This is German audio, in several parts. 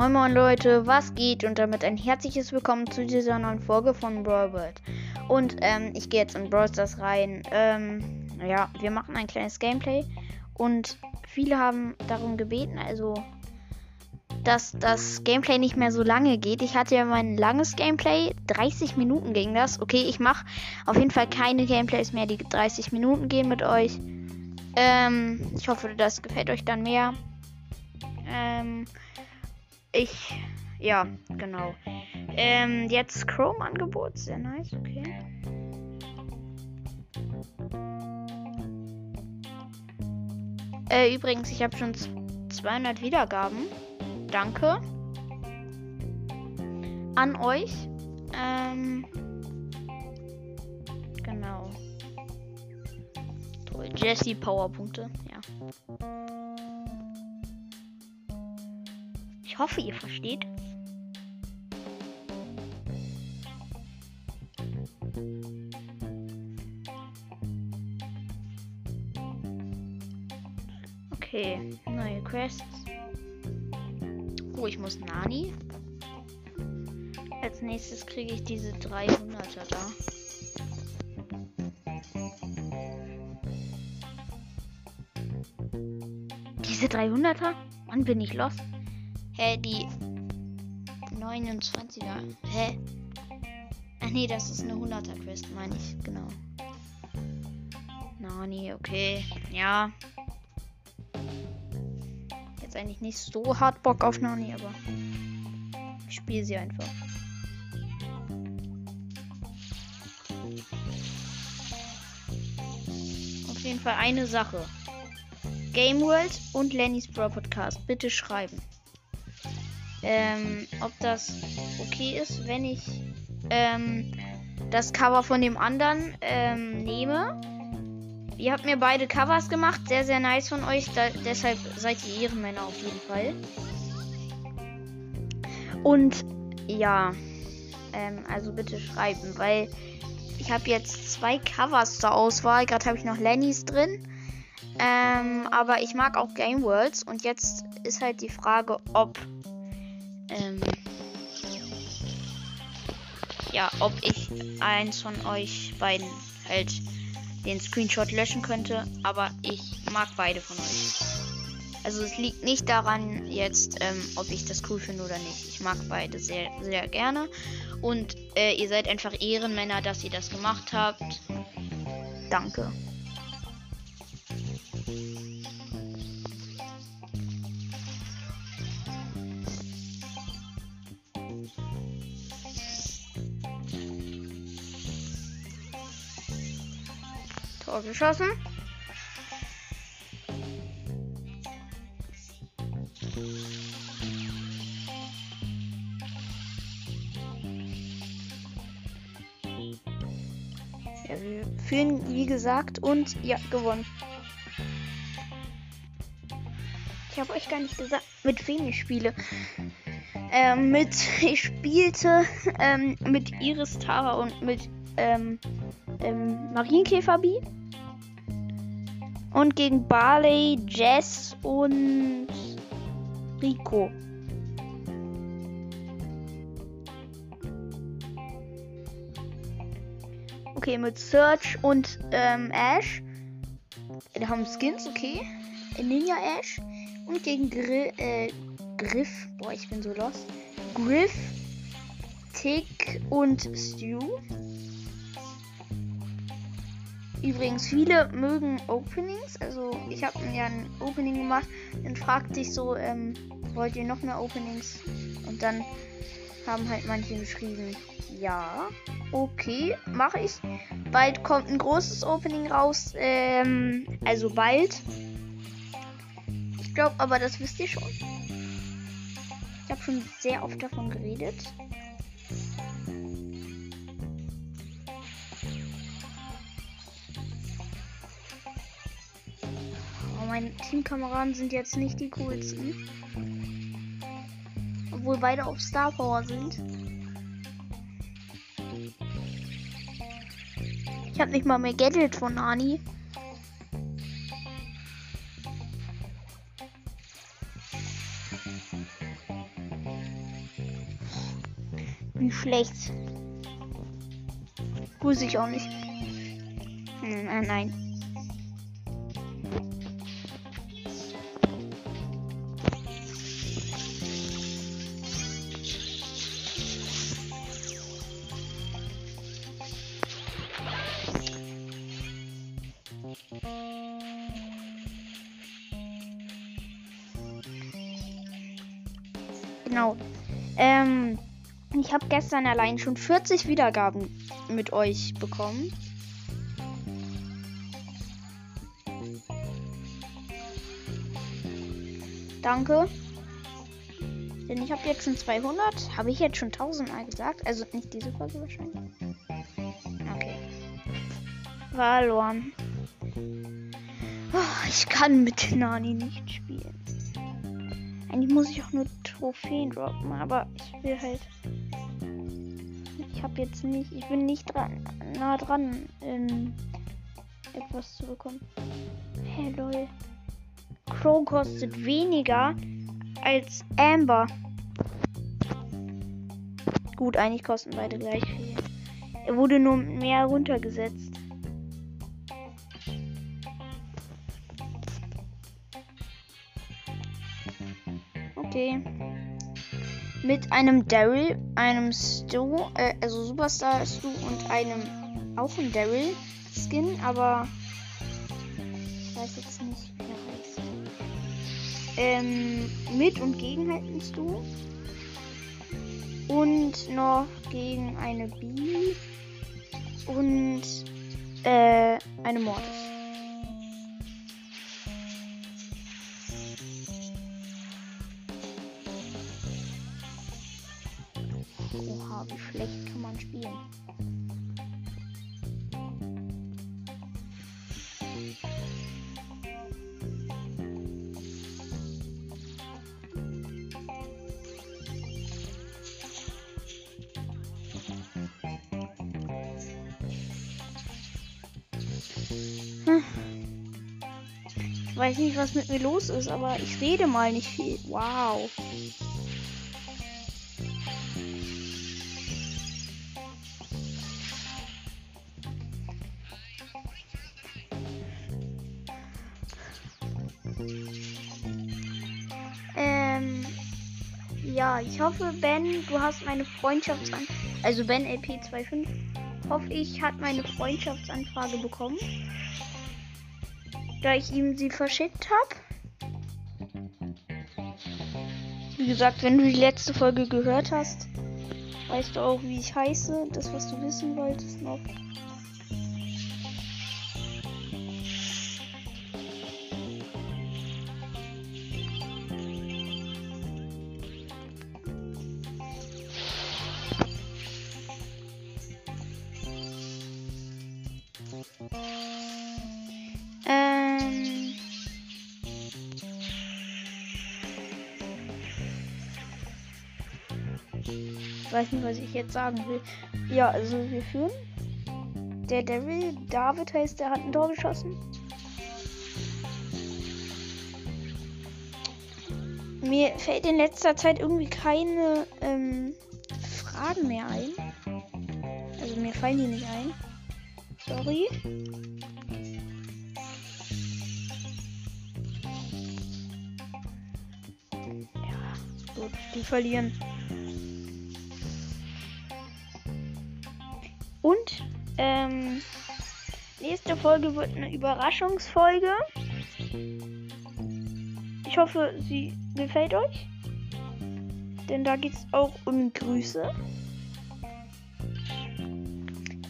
Moin Moin Leute, was geht? Und damit ein herzliches Willkommen zu dieser neuen Folge von Brawl World. Und ähm, ich gehe jetzt in Brawl Stars rein. Ähm, ja, wir machen ein kleines Gameplay. Und viele haben darum gebeten, also dass das Gameplay nicht mehr so lange geht. Ich hatte ja mein langes Gameplay, 30 Minuten ging das. Okay, ich mache auf jeden Fall keine Gameplays mehr, die 30 Minuten gehen mit euch. Ähm, ich hoffe, das gefällt euch dann mehr. Ähm, ich, ja, genau. Ähm, jetzt Chrome-Angebot, sehr nice, okay. Äh, übrigens, ich habe schon 200 Wiedergaben. Danke an euch. Ähm, genau. Jesse Powerpunkte, ja. Ich hoffe, ihr versteht. Okay, neue Quests. Oh, ich muss Nani. Als nächstes kriege ich diese 300er da. Diese 300er? Wann bin ich los? Hä, die 29er. Hä? Ach nee, das ist eine 100er Quest, meine ich. Genau. Nani, okay. Ja. Jetzt eigentlich nicht so hart Bock auf Nani, aber ich spiele sie einfach. Auf jeden Fall eine Sache. Game World und Lennys Brawl Podcast. Bitte schreiben. Ähm, ob das okay ist, wenn ich ähm, das Cover von dem anderen ähm, nehme. Ihr habt mir beide Covers gemacht. Sehr, sehr nice von euch. Da, deshalb seid ihr Ehrenmänner auf jeden Fall. Und ja, ähm, also bitte schreiben, weil ich habe jetzt zwei Covers zur Auswahl. Gerade habe ich noch Lennys drin. Ähm, aber ich mag auch Game Worlds. Und jetzt ist halt die Frage, ob. Ähm, ja, ob ich eins von euch beiden halt den Screenshot löschen könnte. Aber ich mag beide von euch. Also es liegt nicht daran jetzt, ähm, ob ich das cool finde oder nicht. Ich mag beide sehr, sehr gerne. Und äh, ihr seid einfach Ehrenmänner, dass ihr das gemacht habt. Danke. Tor geschossen. Ja, wir führen, wie gesagt, und ja, gewonnen. Ich habe euch gar nicht gesagt, mit wem ich spiele. Ähm, mit, ich spielte ähm, mit Iris Tara und mit ähm, ähm, Marienkäfer-Bi. Und gegen Barley, Jess und Rico. Okay, mit Search und ähm, Ash. Wir haben Skins, okay. Ninja Ash. Und gegen Gri äh, Griff. Boah, ich bin so lost. Griff, Tick und Stu. Übrigens, viele mögen Openings. Also, ich habe ja ein Opening gemacht. Dann fragte ich so, ähm, wollt ihr noch mehr Openings? Und dann haben halt manche geschrieben, ja, okay, mache ich. Bald kommt ein großes Opening raus. Ähm, also bald. Ich glaube aber, das wisst ihr schon. Ich habe schon sehr oft davon geredet. Meine Teamkameraden sind jetzt nicht die coolsten. Obwohl beide auf Star Power sind. Ich habe nicht mal mehr Gadget von Nani. Wie schlecht. Wusste ich auch nicht. Nein, nein. Genau. Ähm, ich habe gestern allein schon 40 Wiedergaben mit euch bekommen. Danke. Denn ich habe jetzt schon 200. Habe ich jetzt schon 1000 Mal gesagt? Also nicht diese Folge wahrscheinlich. Okay. Verloren. Oh, ich kann mit Nani nicht spielen. Eigentlich muss ich auch nur Trophäen droppen, aber ich will halt. Ich habe jetzt nicht. Ich bin nicht dran, nah dran, in etwas zu bekommen. Hey lol. Crow kostet weniger als Amber. Gut, eigentlich kosten beide gleich viel. Er wurde nur mehr runtergesetzt. Okay. Mit einem Daryl, einem Stu, äh, also Superstar Stu und einem auch ein Daryl Skin, aber ich weiß jetzt nicht, wie er heißt. Ähm, mit und gegen halt ein Stu. Und noch gegen eine B und äh, eine Mortis. Hm. Ich weiß nicht, was mit mir los ist, aber ich rede mal nicht viel. Wow. Ähm, ja, ich hoffe, Ben, du hast meine Freundschaftsan... Also Ben LP25, hoffe ich, hat meine Freundschaftsanfrage bekommen. Da ich ihm sie verschickt habe. Wie gesagt, wenn du die letzte Folge gehört hast, weißt du auch, wie ich heiße. Das, was du wissen wolltest noch. Ich weiß nicht, was ich jetzt sagen will. Ja, also wir führen. Der Devil, David heißt, der hat ein Tor geschossen. Mir fällt in letzter Zeit irgendwie keine ähm, Fragen mehr ein. Also mir fallen die nicht ein. Sorry. Gut, die verlieren. Und ähm, nächste Folge wird eine Überraschungsfolge. Ich hoffe, sie gefällt euch. Denn da geht es auch um Grüße.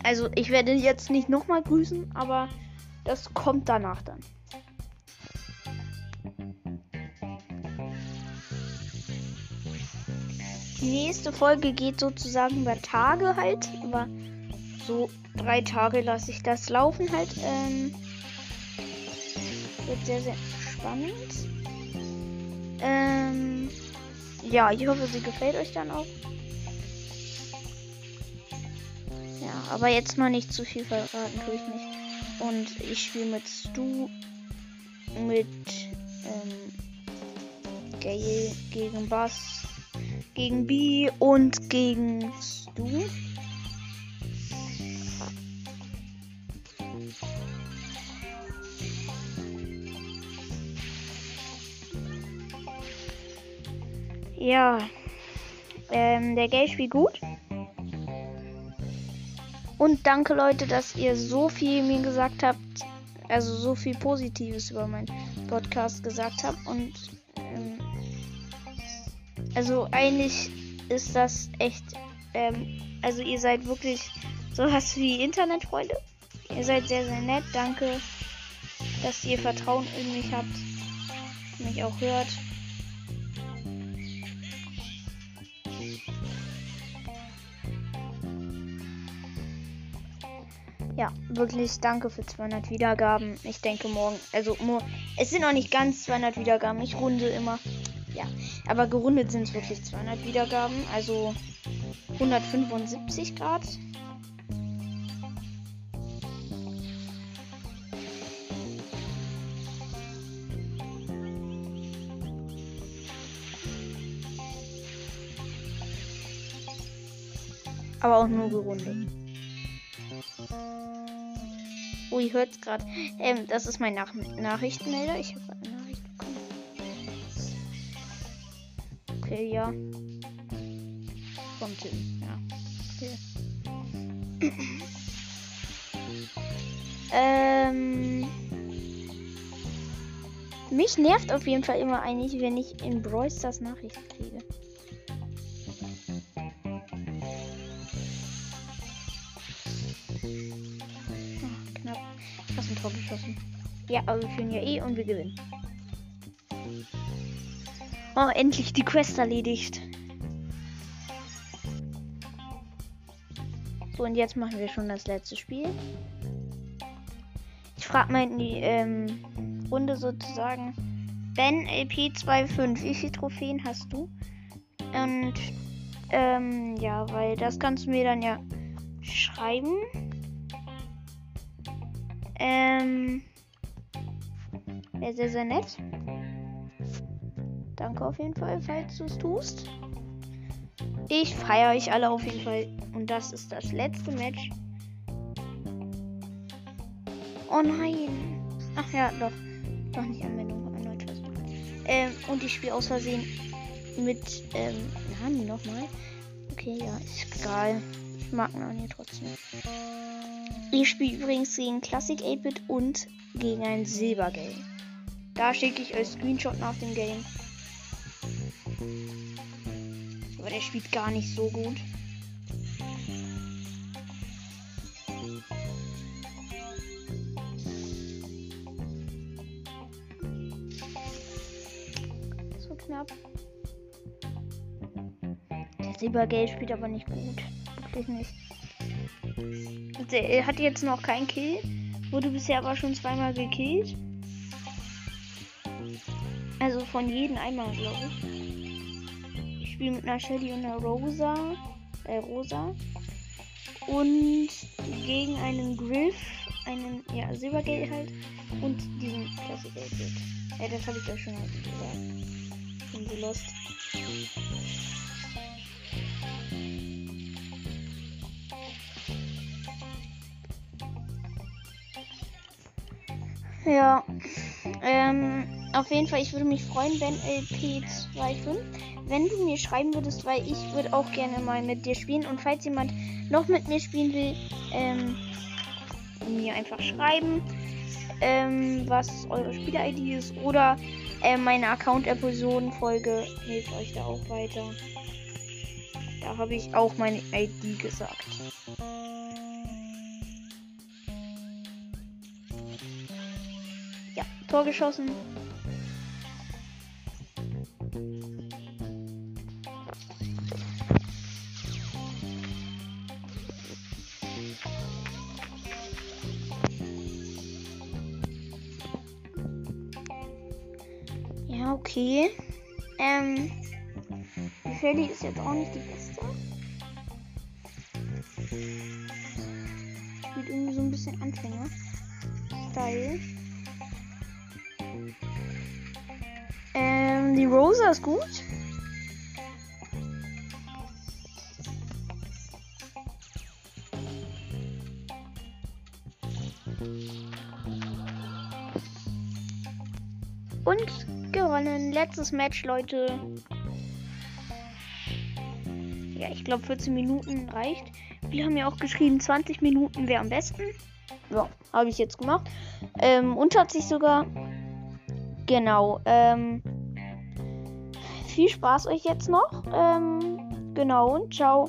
Also ich werde jetzt nicht nochmal grüßen, aber das kommt danach dann. Die nächste Folge geht sozusagen über Tage halt. Über so drei Tage lasse ich das laufen halt. Ähm, wird sehr, sehr spannend. Ähm, ja, ich hoffe, sie gefällt euch dann auch. Ja, aber jetzt mal nicht zu viel verraten, tue ich nicht. Und ich spiele mit Stu, mit ähm, Gale gegen Bass, gegen B und gegen du. Ja. Ähm, der Game spielt gut. Und danke Leute, dass ihr so viel mir gesagt habt. Also so viel Positives über meinen Podcast gesagt habt. Und ähm, also eigentlich ist das echt. Ähm, also ihr seid wirklich sowas wie Internetfreunde. Ihr seid sehr, sehr nett. Danke, dass ihr Vertrauen in mich habt. Mich auch hört. Ja, wirklich danke für 200 Wiedergaben. Ich denke morgen, also es sind noch nicht ganz 200 Wiedergaben. Ich runde immer. Ja, aber gerundet sind es wirklich 200 Wiedergaben. Also 175 Grad. Aber auch nur gerundet. Ihr hört es gerade. Ähm, das ist mein Nach Nachrichtenmelder. Ich habe eine Nachricht bekommen. Okay, ja. Von Tim. Ja. Okay. ähm. Mich nervt auf jeden Fall immer eigentlich, wenn ich in Brawl Stars Nachrichten kriege. Tor geschossen. Ja, aber wir führen ja eh und wir gewinnen. Oh, endlich die Quest erledigt. So, und jetzt machen wir schon das letzte Spiel. Ich frage mal in die ähm, Runde sozusagen. Ben LP25, wie viele Trophäen hast du? Und ähm, ja, weil das kannst du mir dann ja schreiben. Ähm. Wäre sehr, sehr nett. Danke auf jeden Fall, falls du es tust. Ich feiere euch alle auf jeden Fall. Und das ist das letzte Match. Oh nein. Ach ja, doch. Doch nicht Anwendung. Ähm, und ich spiele aus Versehen mit, ähm, Nani nochmal. Okay, ja, ist egal. Ich mag Nani trotzdem. Ich spiele übrigens gegen Classic 8-Bit und gegen ein Silbergame. Da schicke ich euch Screenshot nach dem Game. Aber der spielt gar nicht so gut. So knapp. Der Silbergeld spielt aber nicht gut. Wirklich nicht der hat jetzt noch keinen Kill. Wurde bisher aber schon zweimal gekillt. Also von jedem einmal, glaube ich. Ich spiele mit einer Shelly und einer Rosa. Äh, Rosa. Und gegen einen Griff, einen, ja, Silbergeld halt. Und diesen Klassikgeld. Ja, das habe ich euch schon gesagt. Bin so lost. Ja. Ähm, auf jeden Fall, ich würde mich freuen, wenn LP25, wenn du mir schreiben würdest, weil ich würde auch gerne mal mit dir spielen. Und falls jemand noch mit mir spielen will, ähm, mir einfach schreiben, ähm, was eure Spieler-ID ist. Oder äh, meine Account-Episoden-Folge hilft euch da auch weiter. Da habe ich auch meine ID gesagt. Tor geschossen. Ja, okay. Ähm, die Shelly ist jetzt auch nicht die beste. Spielt irgendwie so ein bisschen Anfänger. Style. Rosa ist gut. Und gewonnen. Letztes Match, Leute. Ja, ich glaube 14 Minuten reicht. Wir haben ja auch geschrieben, 20 Minuten wäre am besten. Ja, habe ich jetzt gemacht. Ähm, und hat sich sogar. Genau. Ähm, viel Spaß euch jetzt noch. Ähm, genau und ciao.